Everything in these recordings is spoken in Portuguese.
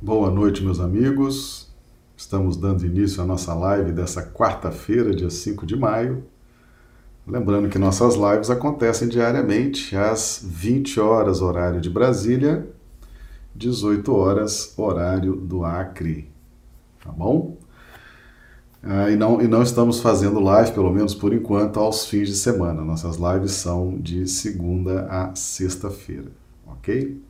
Boa noite, meus amigos. Estamos dando início à nossa live dessa quarta-feira, dia 5 de maio. Lembrando que nossas lives acontecem diariamente às 20 horas, horário de Brasília, 18 horas, horário do Acre. Tá bom? Ah, e, não, e não estamos fazendo live, pelo menos por enquanto, aos fins de semana. Nossas lives são de segunda a sexta-feira, ok?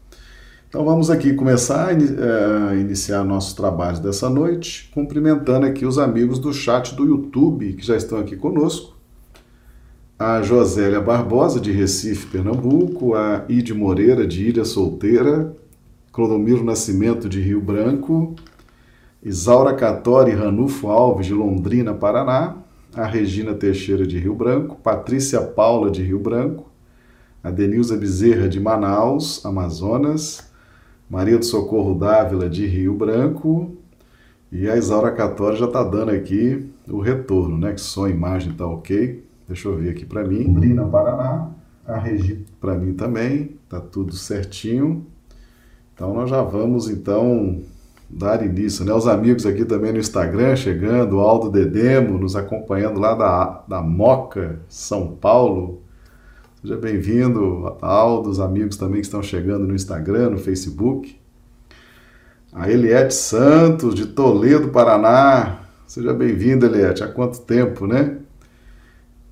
Então vamos aqui começar a uh, iniciar nossos trabalhos dessa noite, cumprimentando aqui os amigos do chat do YouTube que já estão aqui conosco. A Josélia Barbosa, de Recife, Pernambuco, a Ide Moreira, de Ilha Solteira, Clodomiro Nascimento, de Rio Branco, Isaura Catori Ranulfo Alves, de Londrina, Paraná, a Regina Teixeira, de Rio Branco, Patrícia Paula, de Rio Branco, a Denilza Bezerra, de Manaus, Amazonas, Maria do Socorro Dávila de Rio Branco e a Isaura Catória já está dando aqui o retorno, né? Que só a imagem está ok. Deixa eu ver aqui para mim. Brina Paraná, a Regi para mim também, tá tudo certinho. Então nós já vamos então dar início, né? Os amigos aqui também no Instagram chegando, Aldo Dedemo nos acompanhando lá da, da Moca, São Paulo. Seja bem-vindo, Aldo, os amigos também que estão chegando no Instagram, no Facebook. A Eliette Santos, de Toledo, Paraná. Seja bem-vindo, Eliette. Há quanto tempo, né?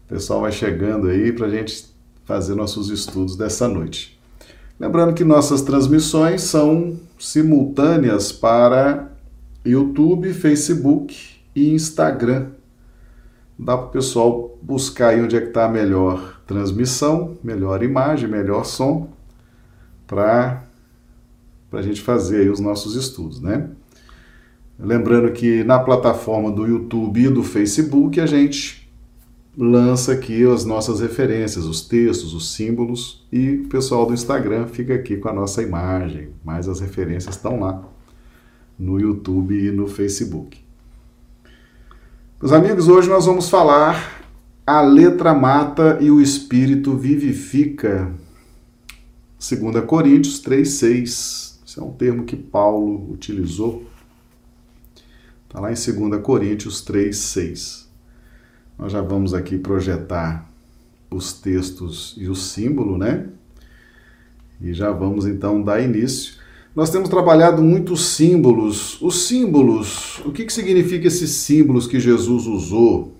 O pessoal vai chegando aí para a gente fazer nossos estudos dessa noite. Lembrando que nossas transmissões são simultâneas para YouTube, Facebook e Instagram. Dá para o pessoal buscar aí onde é que está a melhor transmissão, melhor imagem, melhor som, para a gente fazer aí os nossos estudos, né? Lembrando que na plataforma do YouTube e do Facebook a gente lança aqui as nossas referências, os textos, os símbolos e o pessoal do Instagram fica aqui com a nossa imagem, mas as referências estão lá no YouTube e no Facebook. Meus amigos, hoje nós vamos falar a letra mata e o espírito vivifica. 2 Coríntios 3,6. Esse é um termo que Paulo utilizou. Está lá em 2 Coríntios 3,6. Nós já vamos aqui projetar os textos e o símbolo, né? E já vamos então dar início. Nós temos trabalhado muitos símbolos. Os símbolos, o que, que significa esses símbolos que Jesus usou?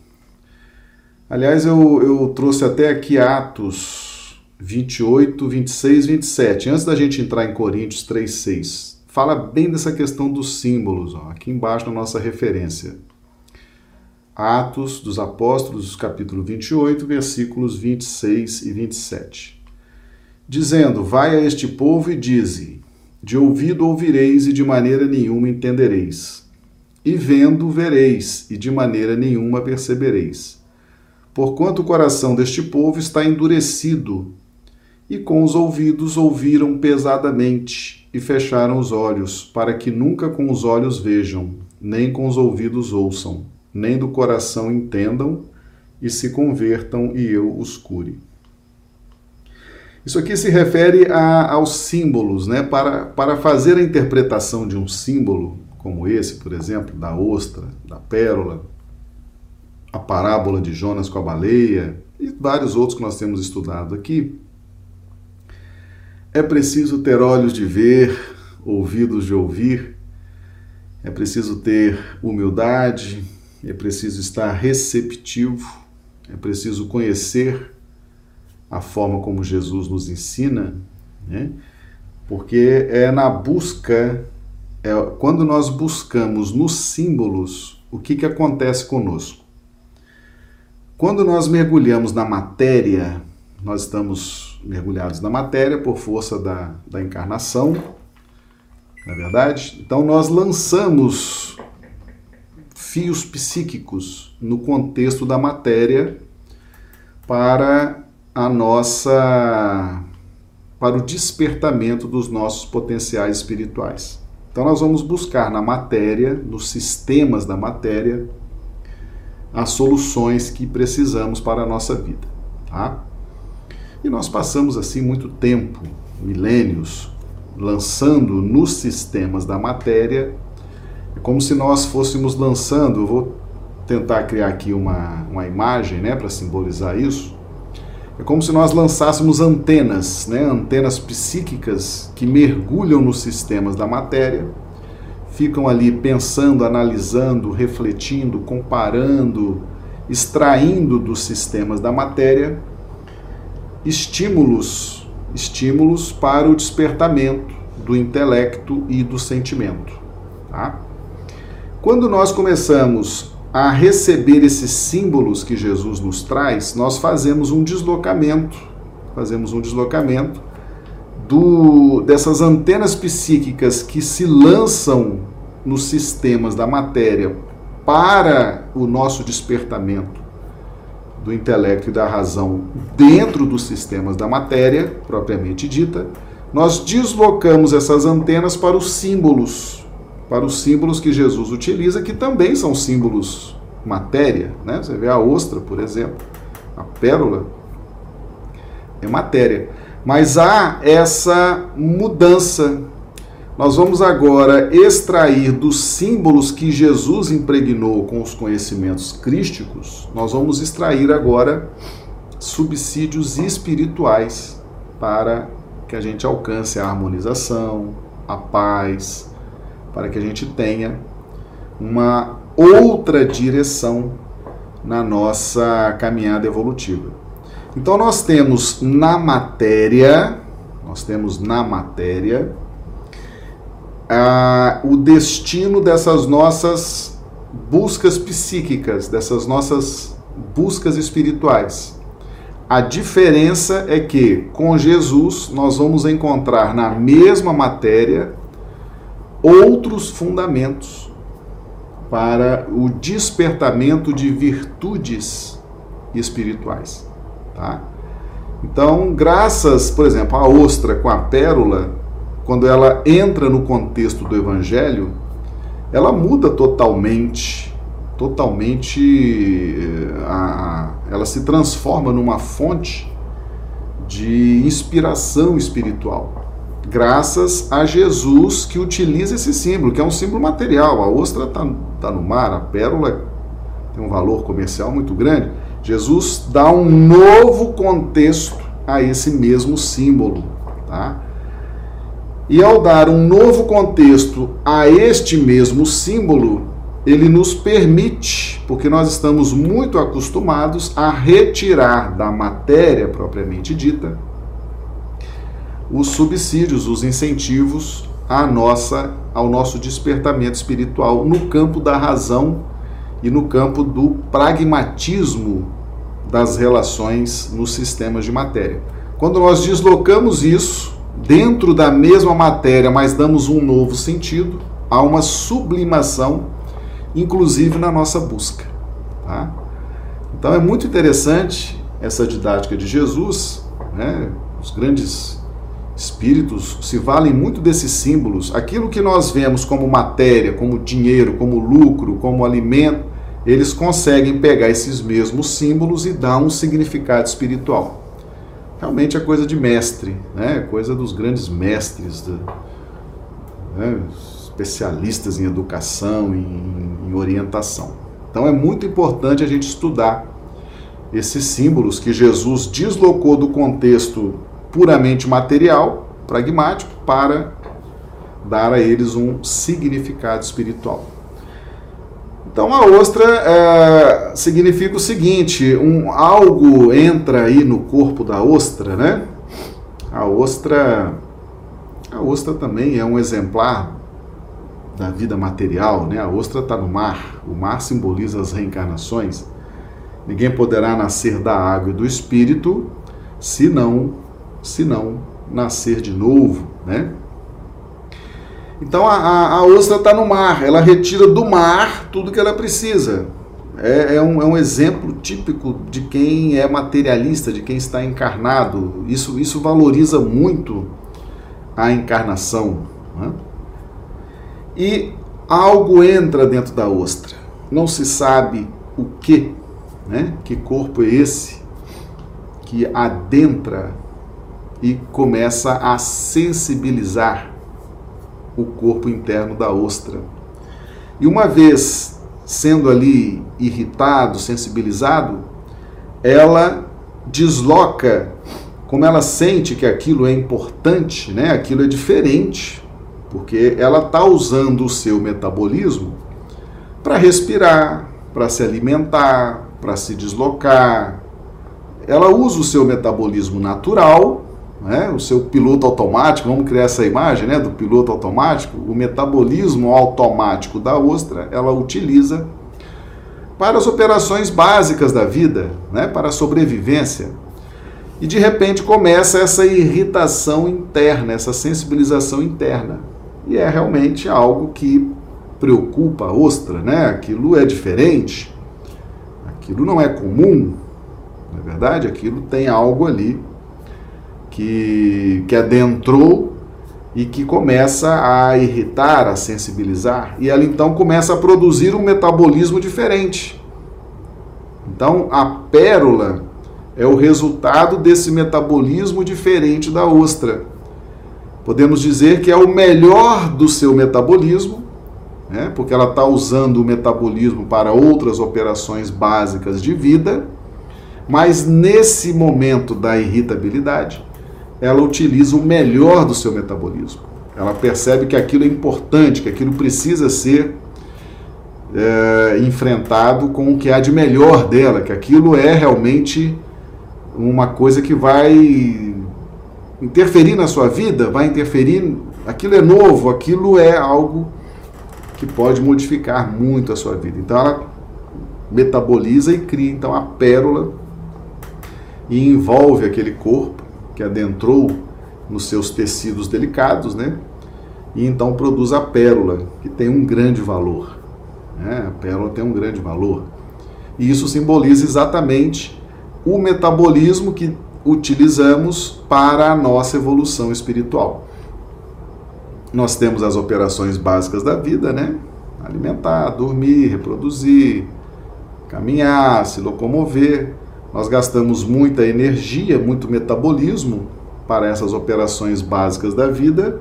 Aliás, eu, eu trouxe até aqui Atos 28, 26, 27. Antes da gente entrar em Coríntios 3, 6. Fala bem dessa questão dos símbolos, ó, aqui embaixo na nossa referência. Atos dos Apóstolos, capítulo 28, versículos 26 e 27. Dizendo: Vai a este povo e dize: De ouvido ouvireis e de maneira nenhuma entendereis. E vendo vereis e de maneira nenhuma percebereis porquanto o coração deste povo está endurecido, e com os ouvidos ouviram pesadamente, e fecharam os olhos, para que nunca com os olhos vejam, nem com os ouvidos ouçam, nem do coração entendam, e se convertam e eu os cure. Isso aqui se refere a, aos símbolos, né? Para, para fazer a interpretação de um símbolo, como esse, por exemplo, da ostra, da pérola, a parábola de Jonas com a baleia e vários outros que nós temos estudado aqui, é preciso ter olhos de ver, ouvidos de ouvir, é preciso ter humildade, é preciso estar receptivo, é preciso conhecer a forma como Jesus nos ensina, né? porque é na busca, é quando nós buscamos nos símbolos o que, que acontece conosco. Quando nós mergulhamos na matéria, nós estamos mergulhados na matéria por força da, da encarnação, não é verdade? Então nós lançamos fios psíquicos no contexto da matéria para a nossa para o despertamento dos nossos potenciais espirituais. Então nós vamos buscar na matéria, nos sistemas da matéria, as soluções que precisamos para a nossa vida. Tá? E nós passamos assim muito tempo, milênios, lançando nos sistemas da matéria, é como se nós fôssemos lançando, eu vou tentar criar aqui uma, uma imagem né, para simbolizar isso. É como se nós lançássemos antenas, né, antenas psíquicas que mergulham nos sistemas da matéria, ficam ali pensando, analisando, refletindo, comparando, extraindo dos sistemas da matéria estímulos, estímulos para o despertamento do intelecto e do sentimento. Tá? Quando nós começamos a receber esses símbolos que Jesus nos traz, nós fazemos um deslocamento, fazemos um deslocamento do, dessas antenas psíquicas que se lançam nos sistemas da matéria para o nosso despertamento do intelecto e da razão dentro dos sistemas da matéria, propriamente dita, nós deslocamos essas antenas para os símbolos para os símbolos que Jesus utiliza, que também são símbolos matéria. Né? Você vê a ostra, por exemplo, a pérola é matéria. Mas há essa mudança. Nós vamos agora extrair dos símbolos que Jesus impregnou com os conhecimentos crísticos, nós vamos extrair agora subsídios espirituais para que a gente alcance a harmonização, a paz, para que a gente tenha uma outra direção na nossa caminhada evolutiva. Então nós temos na matéria, nós temos na matéria a, o destino dessas nossas buscas psíquicas, dessas nossas buscas espirituais. A diferença é que com Jesus nós vamos encontrar na mesma matéria outros fundamentos para o despertamento de virtudes espirituais. Tá? Então, graças, por exemplo, à ostra com a pérola, quando ela entra no contexto do evangelho, ela muda totalmente, totalmente, eh, a, ela se transforma numa fonte de inspiração espiritual graças a Jesus que utiliza esse símbolo, que é um símbolo material. A ostra está tá no mar, a pérola tem um valor comercial muito grande. Jesus dá um novo contexto a esse mesmo símbolo. Tá? E ao dar um novo contexto a este mesmo símbolo, ele nos permite, porque nós estamos muito acostumados a retirar da matéria propriamente dita os subsídios, os incentivos à nossa, ao nosso despertamento espiritual no campo da razão e no campo do pragmatismo das relações nos sistemas de matéria. Quando nós deslocamos isso dentro da mesma matéria, mas damos um novo sentido, há uma sublimação, inclusive na nossa busca. Tá? Então é muito interessante essa didática de Jesus, né? os grandes espíritos se valem muito desses símbolos. Aquilo que nós vemos como matéria, como dinheiro, como lucro, como alimento, eles conseguem pegar esses mesmos símbolos e dar um significado espiritual. Realmente é coisa de mestre, né? coisa dos grandes mestres, né? especialistas em educação, em, em orientação. Então é muito importante a gente estudar esses símbolos que Jesus deslocou do contexto puramente material, pragmático, para dar a eles um significado espiritual. Então a ostra é, significa o seguinte: um algo entra aí no corpo da ostra, né? A ostra, a ostra também é um exemplar da vida material, né? A ostra está no mar. O mar simboliza as reencarnações. Ninguém poderá nascer da água e do espírito se não se não nascer de novo, né? Então a, a, a ostra está no mar, ela retira do mar tudo que ela precisa. É, é, um, é um exemplo típico de quem é materialista, de quem está encarnado. Isso, isso valoriza muito a encarnação. Né? E algo entra dentro da ostra. Não se sabe o que, né? Que corpo é esse que adentra e começa a sensibilizar o corpo interno da ostra. E uma vez sendo ali irritado, sensibilizado, ela desloca, como ela sente que aquilo é importante, né? aquilo é diferente, porque ela está usando o seu metabolismo para respirar, para se alimentar, para se deslocar. Ela usa o seu metabolismo natural, né? o seu piloto automático, vamos criar essa imagem né? do piloto automático, o metabolismo automático da ostra, ela utiliza para as operações básicas da vida, né? para a sobrevivência. E de repente começa essa irritação interna, essa sensibilização interna. E é realmente algo que preocupa a ostra, né? Aquilo é diferente, aquilo não é comum, na é verdade, aquilo tem algo ali que, que adentrou e que começa a irritar, a sensibilizar, e ela então começa a produzir um metabolismo diferente. Então, a pérola é o resultado desse metabolismo diferente da ostra. Podemos dizer que é o melhor do seu metabolismo né? porque ela está usando o metabolismo para outras operações básicas de vida, mas nesse momento da irritabilidade, ela utiliza o melhor do seu metabolismo. Ela percebe que aquilo é importante, que aquilo precisa ser é, enfrentado com o que há de melhor dela, que aquilo é realmente uma coisa que vai interferir na sua vida, vai interferir. Aquilo é novo, aquilo é algo que pode modificar muito a sua vida. Então ela metaboliza e cria então a pérola e envolve aquele corpo que adentrou nos seus tecidos delicados, né? E então produz a pérola, que tem um grande valor. Né? A pérola tem um grande valor. E isso simboliza exatamente o metabolismo que utilizamos para a nossa evolução espiritual. Nós temos as operações básicas da vida, né? Alimentar, dormir, reproduzir, caminhar, se locomover. Nós gastamos muita energia, muito metabolismo para essas operações básicas da vida.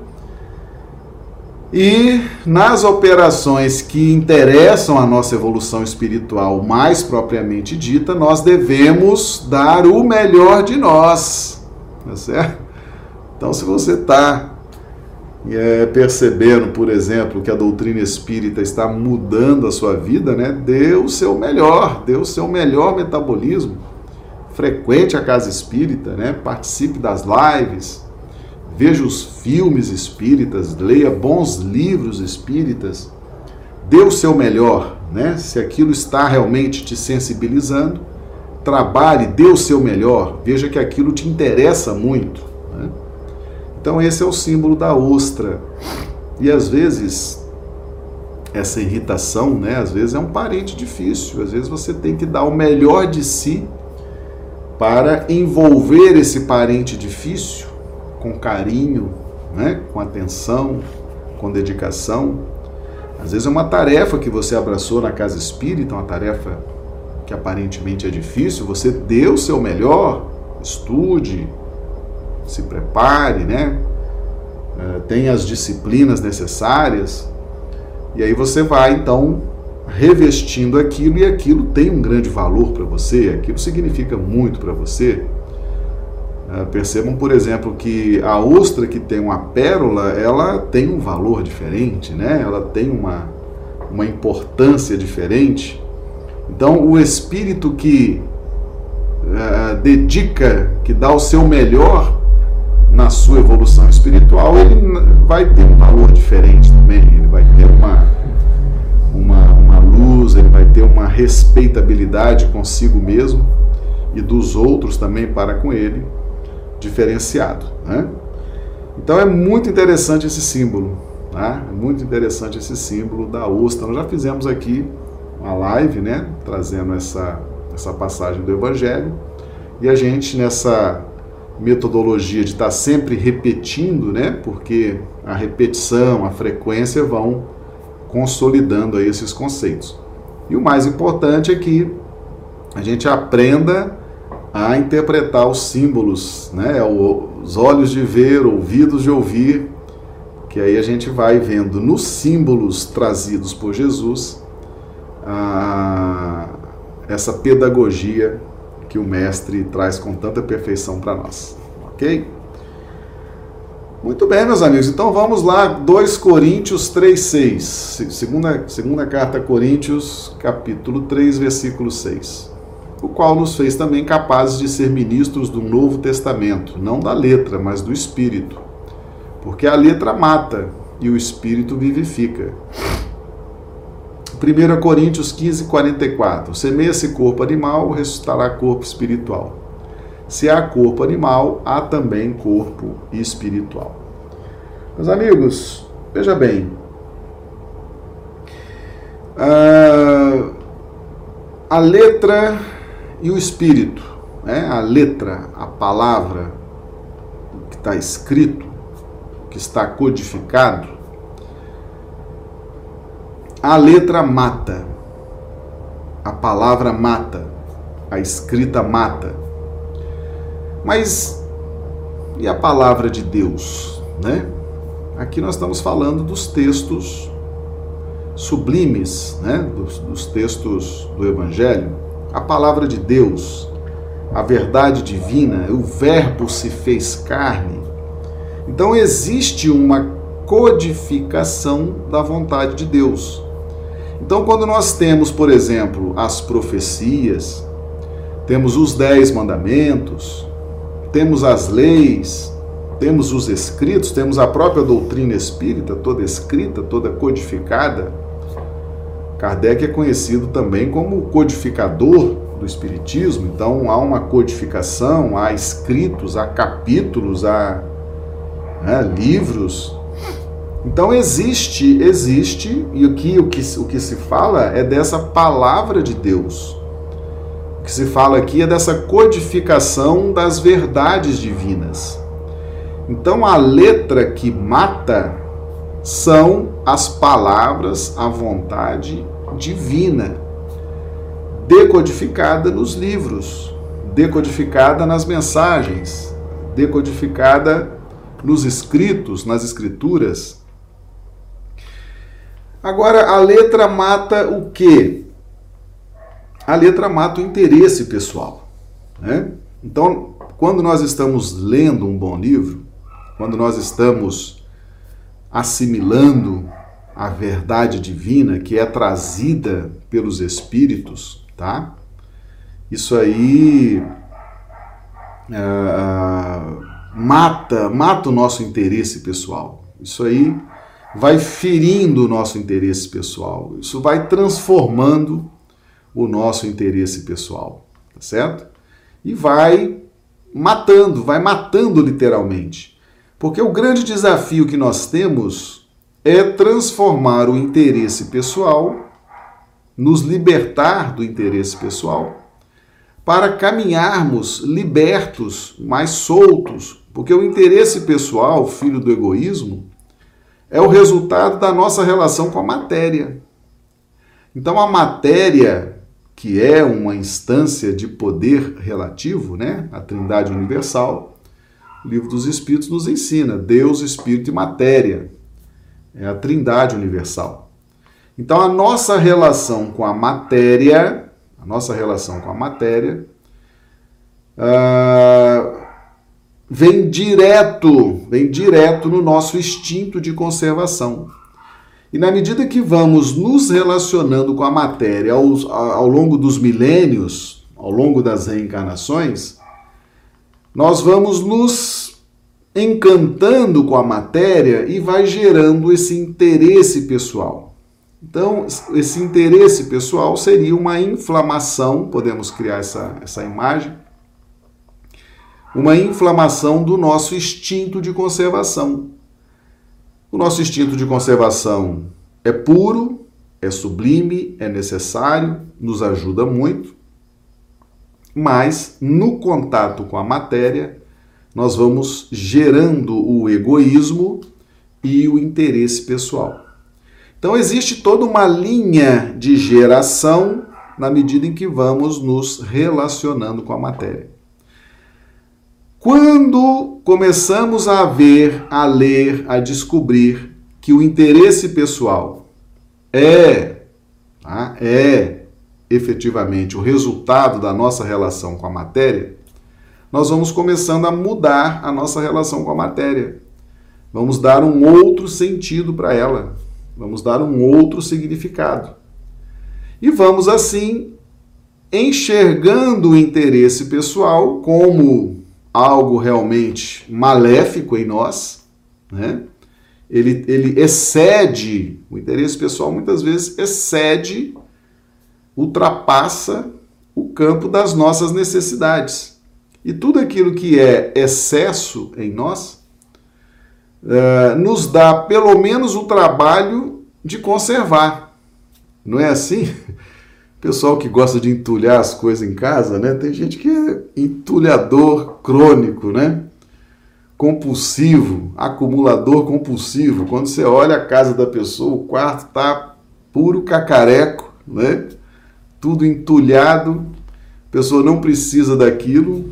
E nas operações que interessam a nossa evolução espiritual mais propriamente dita, nós devemos dar o melhor de nós. Tá certo? Então, se você está é, percebendo, por exemplo, que a doutrina espírita está mudando a sua vida, né? Dê o seu melhor, dê o seu melhor metabolismo. Frequente a casa espírita, né? Participe das lives, veja os filmes espíritas, leia bons livros espíritas. Dê o seu melhor, né? Se aquilo está realmente te sensibilizando, trabalhe, dê o seu melhor, veja que aquilo te interessa muito. Né? Então esse é o símbolo da ostra. E às vezes essa irritação, né, às vezes é um parente difícil, às vezes você tem que dar o melhor de si para envolver esse parente difícil com carinho, né, com atenção, com dedicação. Às vezes é uma tarefa que você abraçou na casa espírita, uma tarefa que aparentemente é difícil, você deu o seu melhor, estude, se prepare, né? Uh, tenha as disciplinas necessárias. E aí você vai então revestindo aquilo e aquilo tem um grande valor para você, aquilo significa muito para você. Uh, percebam, por exemplo, que a ostra que tem uma pérola, ela tem um valor diferente, né? Ela tem uma, uma importância diferente. Então, o espírito que uh, dedica, que dá o seu melhor na sua evolução espiritual, ele vai ter um valor diferente também, ele vai ter uma, ele vai ter uma respeitabilidade consigo mesmo e dos outros também para com ele, diferenciado. Né? Então é muito interessante esse símbolo, tá? é muito interessante esse símbolo da ostra. Nós já fizemos aqui uma live, né, trazendo essa, essa passagem do Evangelho, e a gente nessa metodologia de estar sempre repetindo, né? Porque a repetição, a frequência vão consolidando aí esses conceitos. E o mais importante é que a gente aprenda a interpretar os símbolos, né? os olhos de ver, ouvidos de ouvir, que aí a gente vai vendo nos símbolos trazidos por Jesus a, essa pedagogia que o Mestre traz com tanta perfeição para nós. Ok? Muito bem, meus amigos. Então vamos lá, 2 Coríntios 3,6. Segunda, segunda carta a Coríntios, capítulo 3, versículo 6. O qual nos fez também capazes de ser ministros do Novo Testamento, não da letra, mas do Espírito. Porque a letra mata e o Espírito vivifica. 1 Coríntios 15, 44. Semeia-se corpo animal, ressuscitará corpo espiritual. Se há corpo animal, há também corpo espiritual. Meus amigos, veja bem. Uh, a letra e o espírito, né? a letra, a palavra que está escrito, que está codificado, a letra mata, a palavra mata, a escrita mata. Mas e a palavra de Deus, né? Aqui nós estamos falando dos textos sublimes, né? Dos, dos textos do Evangelho. A palavra de Deus, a verdade divina, o Verbo se fez carne. Então existe uma codificação da vontade de Deus. Então, quando nós temos, por exemplo, as profecias, temos os dez mandamentos, temos as leis, temos os escritos, temos a própria doutrina espírita, toda escrita, toda codificada. Kardec é conhecido também como codificador do Espiritismo, então há uma codificação, há escritos, há capítulos, há né, livros. Então existe, existe, e o que, o, que, o que se fala é dessa palavra de Deus que se fala aqui é dessa codificação das verdades divinas. Então, a letra que mata são as palavras, a vontade divina, decodificada nos livros, decodificada nas mensagens, decodificada nos escritos, nas escrituras. Agora, a letra mata o quê? A letra mata o interesse pessoal. Né? Então, quando nós estamos lendo um bom livro, quando nós estamos assimilando a verdade divina que é trazida pelos Espíritos, tá? Isso aí uh, mata, mata o nosso interesse pessoal. Isso aí vai ferindo o nosso interesse pessoal. Isso vai transformando o nosso interesse pessoal, tá certo? E vai matando, vai matando literalmente. Porque o grande desafio que nós temos é transformar o interesse pessoal, nos libertar do interesse pessoal, para caminharmos libertos, mais soltos, porque o interesse pessoal, filho do egoísmo, é o resultado da nossa relação com a matéria. Então a matéria que é uma instância de poder relativo, né? A Trindade Universal. O Livro dos Espíritos nos ensina Deus, Espírito e matéria. É a Trindade Universal. Então a nossa relação com a matéria, a nossa relação com a matéria, uh, vem direto, vem direto no nosso instinto de conservação. E na medida que vamos nos relacionando com a matéria ao, ao longo dos milênios, ao longo das reencarnações, nós vamos nos encantando com a matéria e vai gerando esse interesse pessoal. Então, esse interesse pessoal seria uma inflamação, podemos criar essa, essa imagem, uma inflamação do nosso instinto de conservação. O nosso instinto de conservação é puro, é sublime, é necessário, nos ajuda muito, mas no contato com a matéria, nós vamos gerando o egoísmo e o interesse pessoal. Então, existe toda uma linha de geração na medida em que vamos nos relacionando com a matéria. Quando começamos a ver, a ler, a descobrir que o interesse pessoal é, tá? é efetivamente o resultado da nossa relação com a matéria, nós vamos começando a mudar a nossa relação com a matéria. Vamos dar um outro sentido para ela, vamos dar um outro significado. E vamos assim enxergando o interesse pessoal como algo realmente maléfico em nós, né? Ele, ele excede, o interesse pessoal muitas vezes excede, ultrapassa o campo das nossas necessidades. E tudo aquilo que é excesso em nós uh, nos dá pelo menos o trabalho de conservar. Não é assim? Pessoal que gosta de entulhar as coisas em casa, né? Tem gente que é entulhador crônico, né? Compulsivo, acumulador compulsivo. Quando você olha a casa da pessoa, o quarto tá puro cacareco, né? Tudo entulhado. A pessoa não precisa daquilo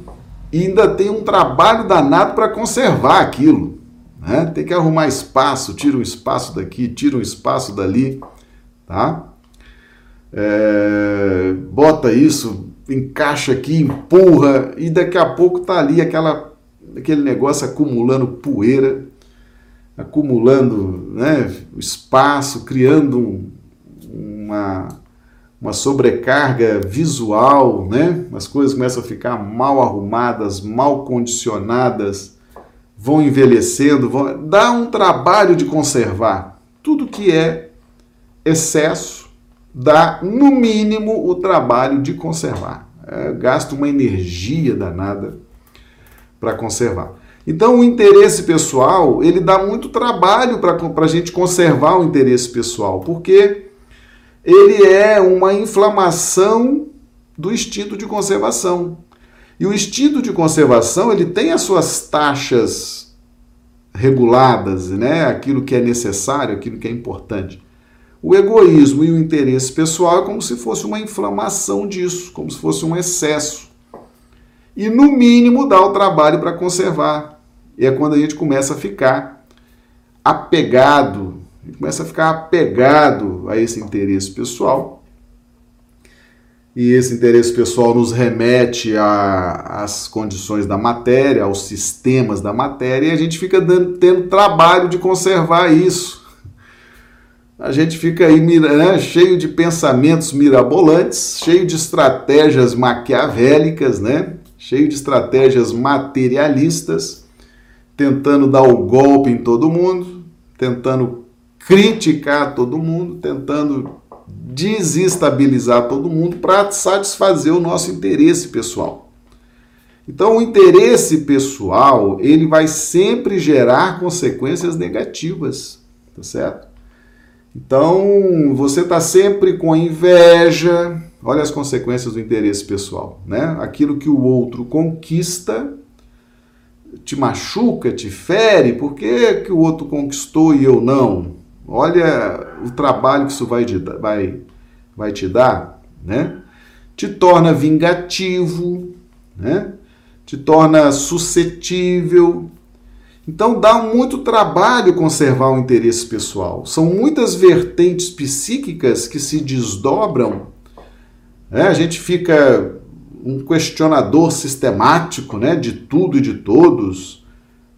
e ainda tem um trabalho danado para conservar aquilo. Né? Tem que arrumar espaço, tira um espaço daqui, tira um espaço dali, tá? É, bota isso, encaixa aqui, empurra e daqui a pouco tá ali aquela, aquele negócio acumulando poeira, acumulando né, espaço, criando um, uma, uma sobrecarga visual, né? As coisas começam a ficar mal arrumadas, mal condicionadas, vão envelhecendo, vão... dá um trabalho de conservar tudo que é excesso dá, no mínimo, o trabalho de conservar. É, gasta uma energia danada para conservar. Então, o interesse pessoal, ele dá muito trabalho para a gente conservar o interesse pessoal, porque ele é uma inflamação do instinto de conservação. E o instinto de conservação, ele tem as suas taxas reguladas, né? aquilo que é necessário, aquilo que é importante. O egoísmo e o interesse pessoal é como se fosse uma inflamação disso, como se fosse um excesso. E no mínimo dá o trabalho para conservar. E é quando a gente começa a ficar apegado, começa a ficar apegado a esse interesse pessoal. E esse interesse pessoal nos remete às condições da matéria, aos sistemas da matéria, e a gente fica dando, tendo trabalho de conservar isso a gente fica aí né, cheio de pensamentos mirabolantes, cheio de estratégias maquiavélicas, né? cheio de estratégias materialistas, tentando dar o golpe em todo mundo, tentando criticar todo mundo, tentando desestabilizar todo mundo para satisfazer o nosso interesse pessoal. Então, o interesse pessoal, ele vai sempre gerar consequências negativas, tá certo? Então, você está sempre com inveja. Olha as consequências do interesse pessoal, né? Aquilo que o outro conquista te machuca, te fere, por que, que o outro conquistou e eu não? Olha o trabalho que isso vai, vai, vai te dar, né? Te torna vingativo, né? Te torna suscetível, então dá muito trabalho conservar o interesse pessoal. São muitas vertentes psíquicas que se desdobram. Né? A gente fica um questionador sistemático né, de tudo e de todos.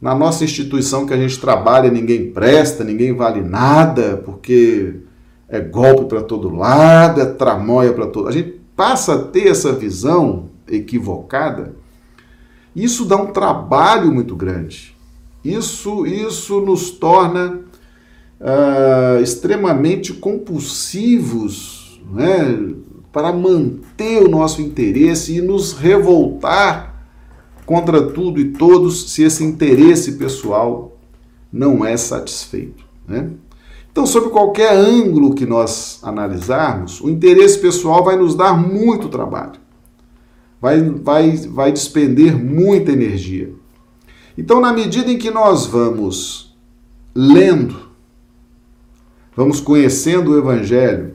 Na nossa instituição que a gente trabalha, ninguém presta, ninguém vale nada, porque é golpe para todo lado, é tramóia para todo. A gente passa a ter essa visão equivocada. Isso dá um trabalho muito grande. Isso, isso nos torna uh, extremamente compulsivos né, para manter o nosso interesse e nos revoltar contra tudo e todos se esse interesse pessoal não é satisfeito. Né? Então, sob qualquer ângulo que nós analisarmos, o interesse pessoal vai nos dar muito trabalho, vai, vai, vai despender muita energia. Então, na medida em que nós vamos lendo, vamos conhecendo o Evangelho,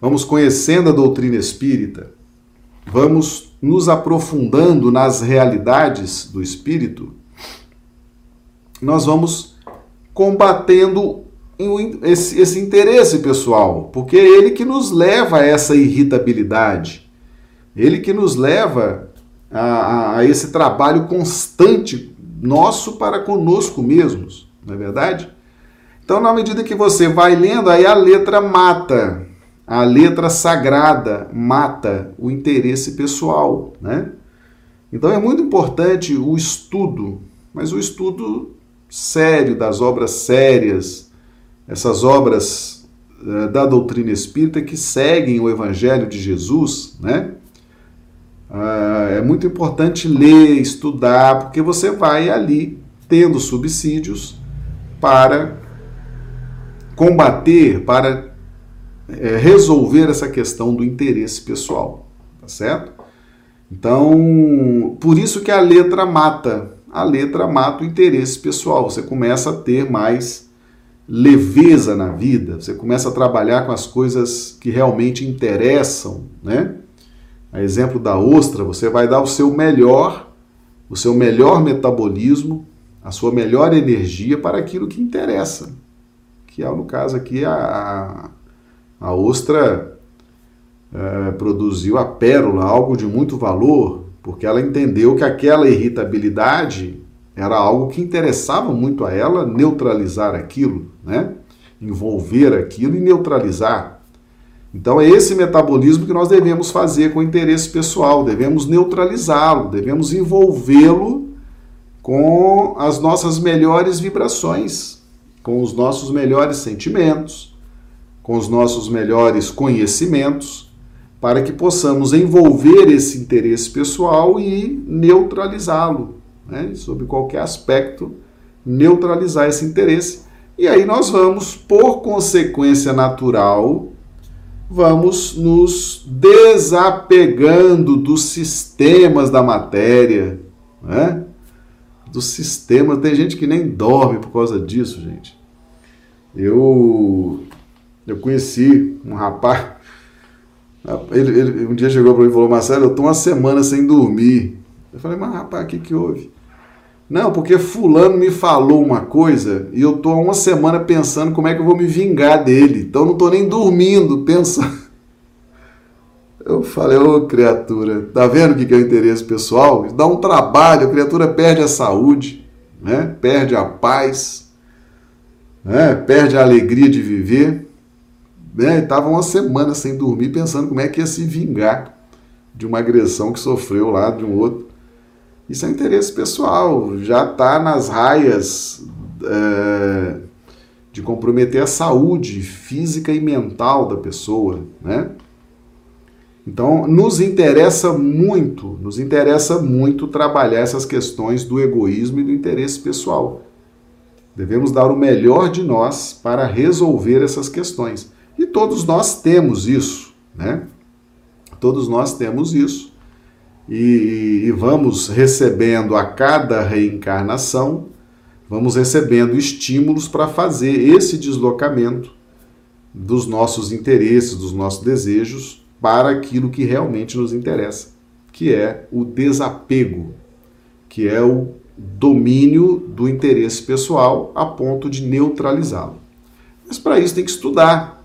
vamos conhecendo a doutrina espírita, vamos nos aprofundando nas realidades do espírito, nós vamos combatendo esse, esse interesse pessoal, porque é ele que nos leva a essa irritabilidade, ele que nos leva a, a, esse trabalho constante nosso para conosco mesmos, não é verdade? Então, na medida que você vai lendo, aí a letra mata, a letra sagrada mata o interesse pessoal, né? Então é muito importante o estudo, mas o estudo sério das obras sérias, essas obras uh, da doutrina espírita que seguem o Evangelho de Jesus, né? Uh, é muito importante ler, estudar, porque você vai ali tendo subsídios para combater, para é, resolver essa questão do interesse pessoal, tá certo? Então, por isso que a letra mata. A letra mata o interesse pessoal. Você começa a ter mais leveza na vida, você começa a trabalhar com as coisas que realmente interessam, né? A exemplo da ostra, você vai dar o seu melhor, o seu melhor metabolismo, a sua melhor energia para aquilo que interessa, que é no caso aqui a, a ostra é, produziu a pérola, algo de muito valor, porque ela entendeu que aquela irritabilidade era algo que interessava muito a ela neutralizar aquilo, né? envolver aquilo e neutralizar. Então é esse metabolismo que nós devemos fazer com interesse pessoal, devemos neutralizá-lo, devemos envolvê-lo com as nossas melhores vibrações, com os nossos melhores sentimentos, com os nossos melhores conhecimentos, para que possamos envolver esse interesse pessoal e neutralizá-lo, né? sob qualquer aspecto, neutralizar esse interesse. E aí nós vamos, por consequência natural, vamos nos desapegando dos sistemas da matéria, né? Dos sistemas. Tem gente que nem dorme por causa disso, gente. Eu eu conheci um rapaz, ele, ele um dia chegou para mim e falou, Marcelo, eu estou uma semana sem dormir. Eu falei, mas rapaz, o que, que houve? Não, porque fulano me falou uma coisa e eu tô há uma semana pensando como é que eu vou me vingar dele. Então não tô nem dormindo pensando. Eu falei, ô oh, criatura, tá vendo o que é o interesse pessoal? Dá um trabalho, a criatura perde a saúde, né? perde a paz, né? perde a alegria de viver né, estava uma semana sem dormir pensando como é que ia se vingar de uma agressão que sofreu lá de um outro. Isso é interesse pessoal, já está nas raias é, de comprometer a saúde física e mental da pessoa, né? Então, nos interessa muito, nos interessa muito trabalhar essas questões do egoísmo e do interesse pessoal. Devemos dar o melhor de nós para resolver essas questões. E todos nós temos isso, né? Todos nós temos isso. E, e vamos recebendo a cada reencarnação, vamos recebendo estímulos para fazer esse deslocamento dos nossos interesses, dos nossos desejos para aquilo que realmente nos interessa, que é o desapego, que é o domínio do interesse pessoal a ponto de neutralizá-lo. Mas para isso tem que estudar,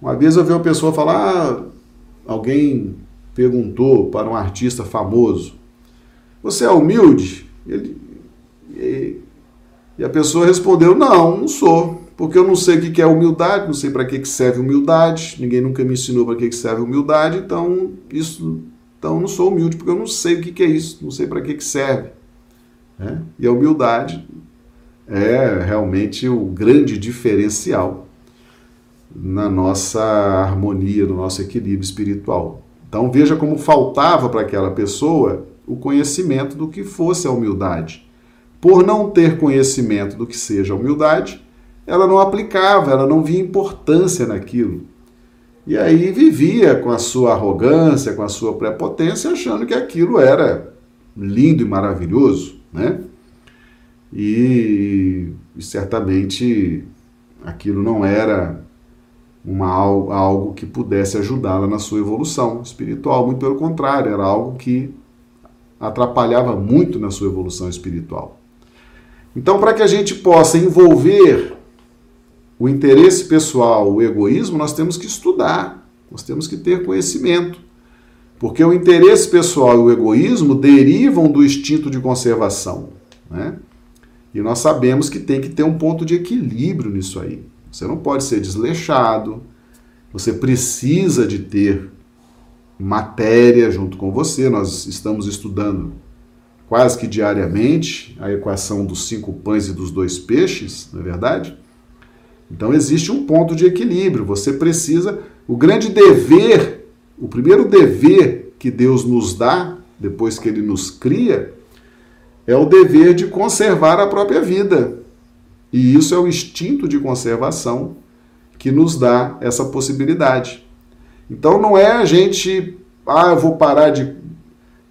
uma vez eu vi uma pessoa falar, ah, alguém perguntou para um artista famoso, você é humilde? Ele, e, e a pessoa respondeu, não, não sou, porque eu não sei o que é humildade, não sei para que serve humildade, ninguém nunca me ensinou para que serve humildade, então isso, então não sou humilde porque eu não sei o que é isso, não sei para que serve. É? E a humildade é realmente o grande diferencial na nossa harmonia, no nosso equilíbrio espiritual. Então veja como faltava para aquela pessoa o conhecimento do que fosse a humildade. Por não ter conhecimento do que seja a humildade, ela não aplicava, ela não via importância naquilo. E aí vivia com a sua arrogância, com a sua prepotência, achando que aquilo era lindo e maravilhoso, né? E, e certamente aquilo não era uma, algo que pudesse ajudá-la na sua evolução espiritual. Muito pelo contrário, era algo que atrapalhava muito na sua evolução espiritual. Então, para que a gente possa envolver o interesse pessoal, o egoísmo, nós temos que estudar, nós temos que ter conhecimento. Porque o interesse pessoal e o egoísmo derivam do instinto de conservação. Né? E nós sabemos que tem que ter um ponto de equilíbrio nisso aí. Você não pode ser desleixado, você precisa de ter matéria junto com você. Nós estamos estudando quase que diariamente a equação dos cinco pães e dos dois peixes, não é verdade? Então existe um ponto de equilíbrio. Você precisa. O grande dever, o primeiro dever que Deus nos dá, depois que Ele nos cria, é o dever de conservar a própria vida. E isso é o instinto de conservação que nos dá essa possibilidade. Então não é a gente, ah, eu vou parar de,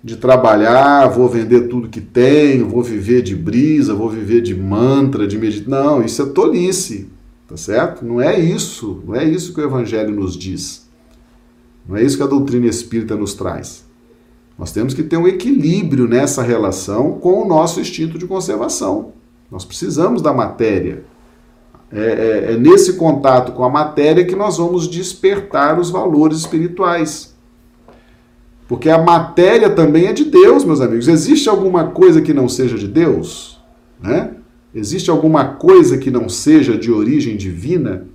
de trabalhar, vou vender tudo que tenho, vou viver de brisa, vou viver de mantra, de meditação. Não, isso é tolice, tá certo? Não é isso, não é isso que o Evangelho nos diz. Não é isso que a doutrina espírita nos traz. Nós temos que ter um equilíbrio nessa relação com o nosso instinto de conservação. Nós precisamos da matéria. É, é, é, nesse contato com a matéria que nós vamos despertar os valores espirituais. Porque a matéria também é de Deus, meus amigos. Existe alguma coisa que não seja de Deus? Né? Existe alguma coisa que não seja de origem divina?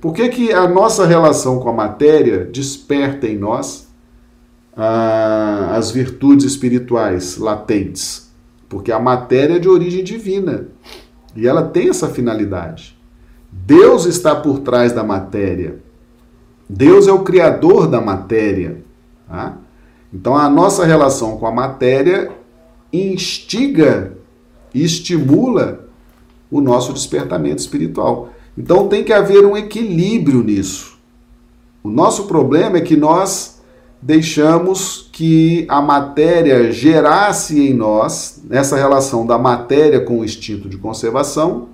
Por que, que a nossa relação com a matéria desperta em nós ah, as virtudes espirituais latentes? Porque a matéria é de origem divina e ela tem essa finalidade. Deus está por trás da matéria. Deus é o criador da matéria. Tá? Então a nossa relação com a matéria instiga, estimula o nosso despertamento espiritual. Então tem que haver um equilíbrio nisso. O nosso problema é que nós deixamos que a matéria gerasse em nós, nessa relação da matéria com o instinto de conservação,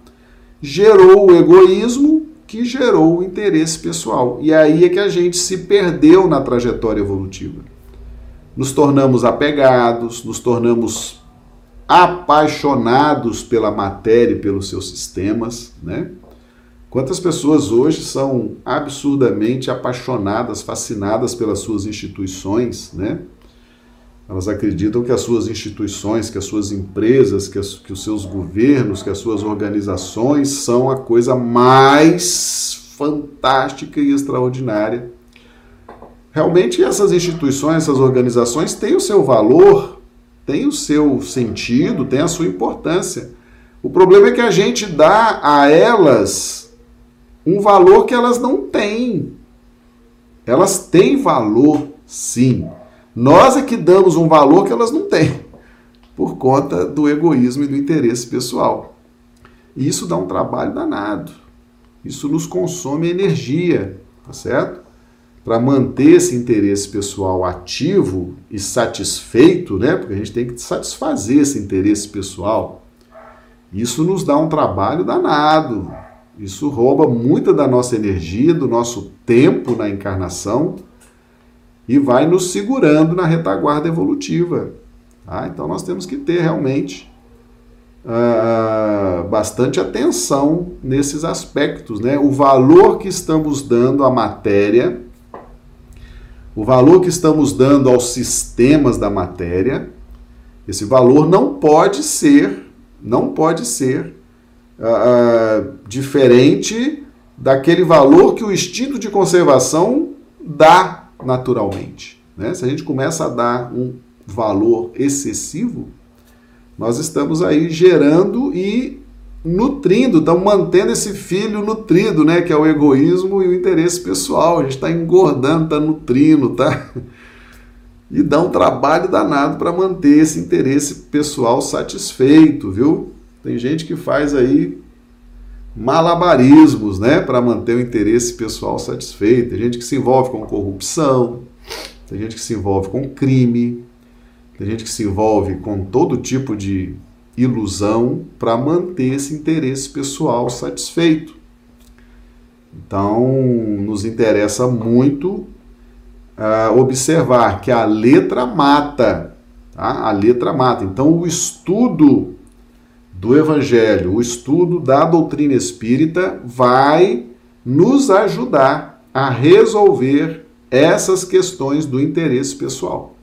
gerou o egoísmo que gerou o interesse pessoal. E aí é que a gente se perdeu na trajetória evolutiva. Nos tornamos apegados, nos tornamos apaixonados pela matéria e pelos seus sistemas, né? Quantas pessoas hoje são absurdamente apaixonadas, fascinadas pelas suas instituições, né? Elas acreditam que as suas instituições, que as suas empresas, que, as, que os seus governos, que as suas organizações são a coisa mais fantástica e extraordinária. Realmente essas instituições, essas organizações têm o seu valor, têm o seu sentido, têm a sua importância. O problema é que a gente dá a elas um valor que elas não têm. Elas têm valor, sim. Nós é que damos um valor que elas não têm, por conta do egoísmo e do interesse pessoal. E isso dá um trabalho danado. Isso nos consome energia, tá certo? Para manter esse interesse pessoal ativo e satisfeito, né? Porque a gente tem que satisfazer esse interesse pessoal. Isso nos dá um trabalho danado, isso rouba muita da nossa energia, do nosso tempo na encarnação e vai nos segurando na retaguarda evolutiva. Tá? Então nós temos que ter realmente uh, bastante atenção nesses aspectos. Né? O valor que estamos dando à matéria, o valor que estamos dando aos sistemas da matéria, esse valor não pode ser, não pode ser uh, diferente daquele valor que o instinto de conservação dá naturalmente. Né? Se a gente começa a dar um valor excessivo, nós estamos aí gerando e nutrindo, estamos mantendo esse filho nutrido, né? Que é o egoísmo e o interesse pessoal. A gente está engordando, está nutrindo, tá? E dá um trabalho danado para manter esse interesse pessoal satisfeito, viu? Tem gente que faz aí malabarismos, né, para manter o interesse pessoal satisfeito. Tem gente que se envolve com corrupção, tem gente que se envolve com crime, tem gente que se envolve com todo tipo de ilusão para manter esse interesse pessoal satisfeito. Então, nos interessa muito uh, observar que a letra mata, tá? A letra mata. Então, o estudo do Evangelho, o estudo da doutrina espírita vai nos ajudar a resolver essas questões do interesse pessoal.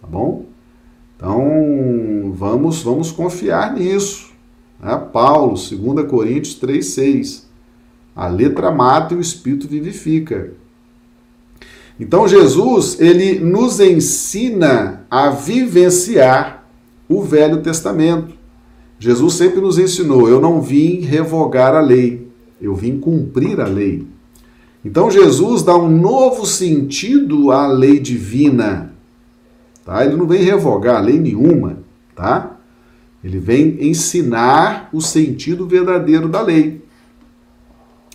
Tá bom? Então, vamos, vamos confiar nisso. Né? Paulo, 2 Coríntios 3,6. A letra mata e o espírito vivifica. Então, Jesus, ele nos ensina a vivenciar o Velho Testamento. Jesus sempre nos ensinou: eu não vim revogar a lei, eu vim cumprir a lei. Então Jesus dá um novo sentido à lei divina. Tá? Ele não vem revogar lei nenhuma, tá? Ele vem ensinar o sentido verdadeiro da lei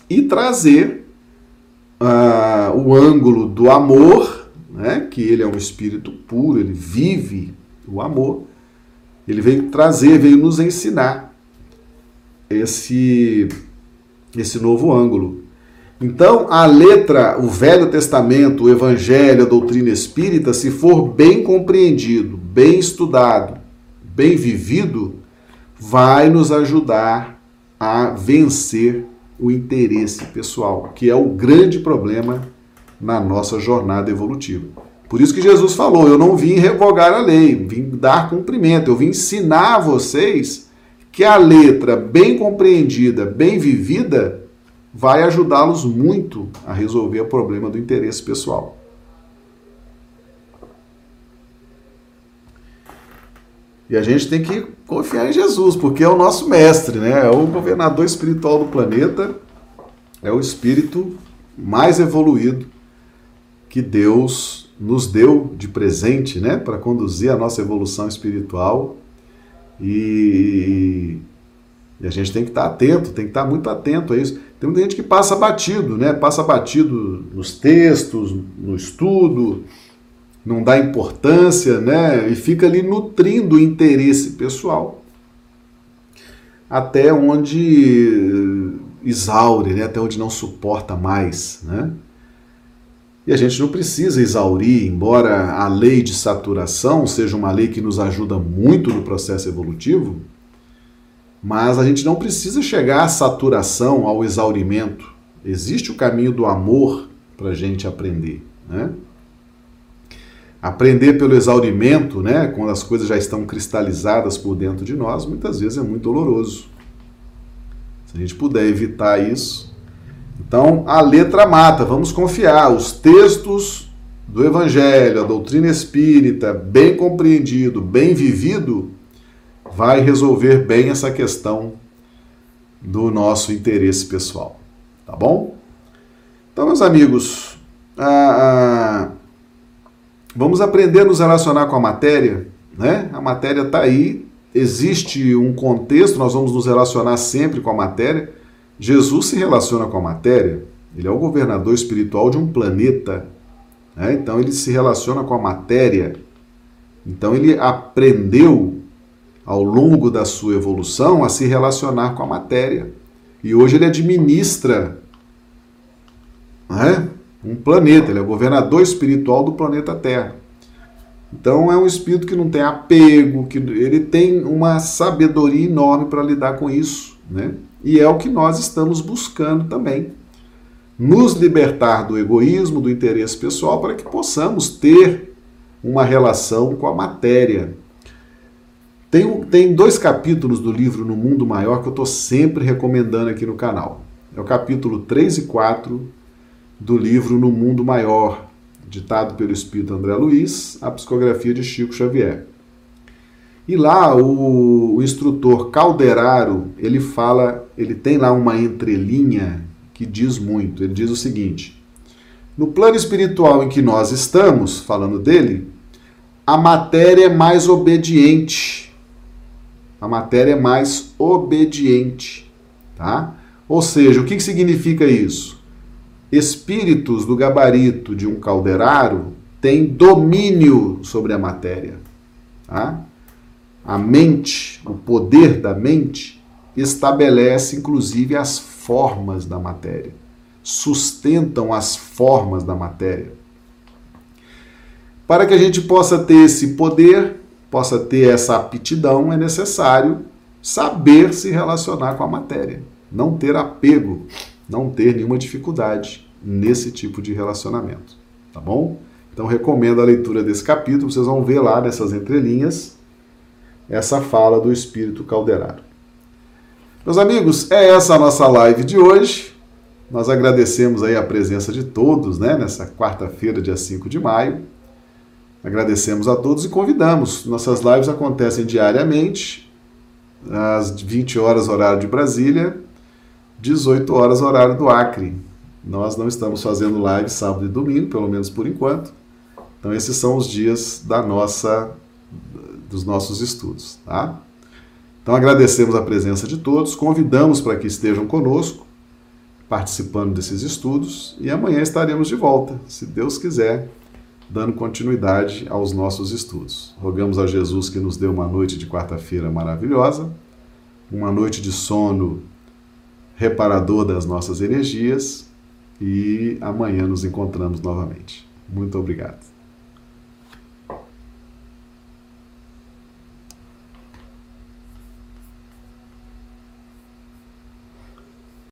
e trazer uh, o ângulo do amor, né? que ele é um espírito puro, ele vive o amor, ele veio trazer, veio nos ensinar esse, esse novo ângulo. Então, a letra, o Velho Testamento, o Evangelho, a doutrina espírita, se for bem compreendido, bem estudado, bem vivido, vai nos ajudar a vencer o interesse pessoal, que é o grande problema na nossa jornada evolutiva. Por isso que Jesus falou: Eu não vim revogar a lei, vim dar cumprimento, eu vim ensinar a vocês que a letra bem compreendida, bem vivida, vai ajudá-los muito a resolver o problema do interesse pessoal. E a gente tem que confiar em Jesus, porque é o nosso mestre, né? É o governador espiritual do planeta, é o espírito mais evoluído que Deus nos deu de presente, né, para conduzir a nossa evolução espiritual. E, e, a gente tem que estar atento, tem que estar muito atento a isso. Tem muita gente que passa batido, né? Passa batido nos textos, no estudo, não dá importância, né? E fica ali nutrindo o interesse pessoal. Até onde exaure, né? Até onde não suporta mais, né? E a gente não precisa exaurir, embora a lei de saturação seja uma lei que nos ajuda muito no processo evolutivo, mas a gente não precisa chegar à saturação, ao exaurimento. Existe o caminho do amor para a gente aprender. Né? Aprender pelo exaurimento, né, quando as coisas já estão cristalizadas por dentro de nós, muitas vezes é muito doloroso. Se a gente puder evitar isso, então, a letra mata, vamos confiar. Os textos do Evangelho, a doutrina espírita, bem compreendido, bem vivido, vai resolver bem essa questão do nosso interesse pessoal. Tá bom? Então, meus amigos, ah, ah, vamos aprender a nos relacionar com a matéria. Né? A matéria está aí, existe um contexto, nós vamos nos relacionar sempre com a matéria Jesus se relaciona com a matéria, ele é o governador espiritual de um planeta, né? então ele se relaciona com a matéria. Então ele aprendeu ao longo da sua evolução a se relacionar com a matéria. E hoje ele administra né? um planeta, ele é o governador espiritual do planeta Terra. Então é um espírito que não tem apego, que ele tem uma sabedoria enorme para lidar com isso, né? E é o que nós estamos buscando também. Nos libertar do egoísmo, do interesse pessoal, para que possamos ter uma relação com a matéria. Tem, tem dois capítulos do livro No Mundo Maior que eu estou sempre recomendando aqui no canal. É o capítulo 3 e 4 do livro No Mundo Maior, ditado pelo Espírito André Luiz, a psicografia de Chico Xavier. E lá o, o instrutor Calderaro, ele fala, ele tem lá uma entrelinha que diz muito. Ele diz o seguinte: No plano espiritual em que nós estamos, falando dele, a matéria é mais obediente. A matéria é mais obediente, tá? Ou seja, o que significa isso? Espíritos do gabarito de um calderaro têm domínio sobre a matéria, tá? A mente, o poder da mente, estabelece inclusive as formas da matéria. sustentam as formas da matéria. Para que a gente possa ter esse poder, possa ter essa aptidão, é necessário saber se relacionar com a matéria, não ter apego, não ter nenhuma dificuldade nesse tipo de relacionamento, tá bom? Então recomendo a leitura desse capítulo, vocês vão ver lá nessas entrelinhas essa fala do espírito calderaro. Meus amigos, é essa a nossa live de hoje. Nós agradecemos aí a presença de todos, né, nessa quarta-feira, dia 5 de maio. Agradecemos a todos e convidamos. Nossas lives acontecem diariamente, às 20 horas, horário de Brasília, 18 horas, horário do Acre. Nós não estamos fazendo live sábado e domingo, pelo menos por enquanto. Então, esses são os dias da nossa, dos nossos estudos. Tá? Então, agradecemos a presença de todos, convidamos para que estejam conosco, participando desses estudos, e amanhã estaremos de volta, se Deus quiser dando continuidade aos nossos estudos. Rogamos a Jesus que nos dê uma noite de quarta-feira maravilhosa, uma noite de sono reparador das nossas energias e amanhã nos encontramos novamente. Muito obrigado.